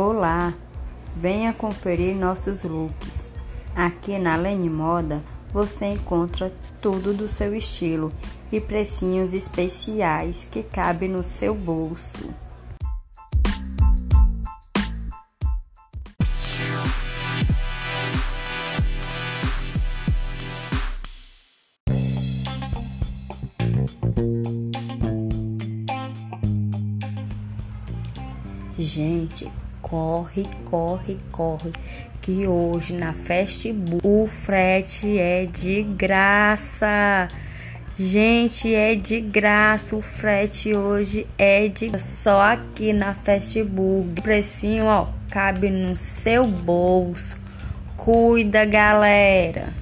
Olá, venha conferir nossos looks. Aqui na Lene Moda você encontra tudo do seu estilo e precinhos especiais que cabem no seu bolso. Gente, corre, corre, corre, que hoje na Festival o frete é de graça. Gente, é de graça. O frete hoje é de só aqui na Festburg. O precinho, ó, cabe no seu bolso. Cuida, galera.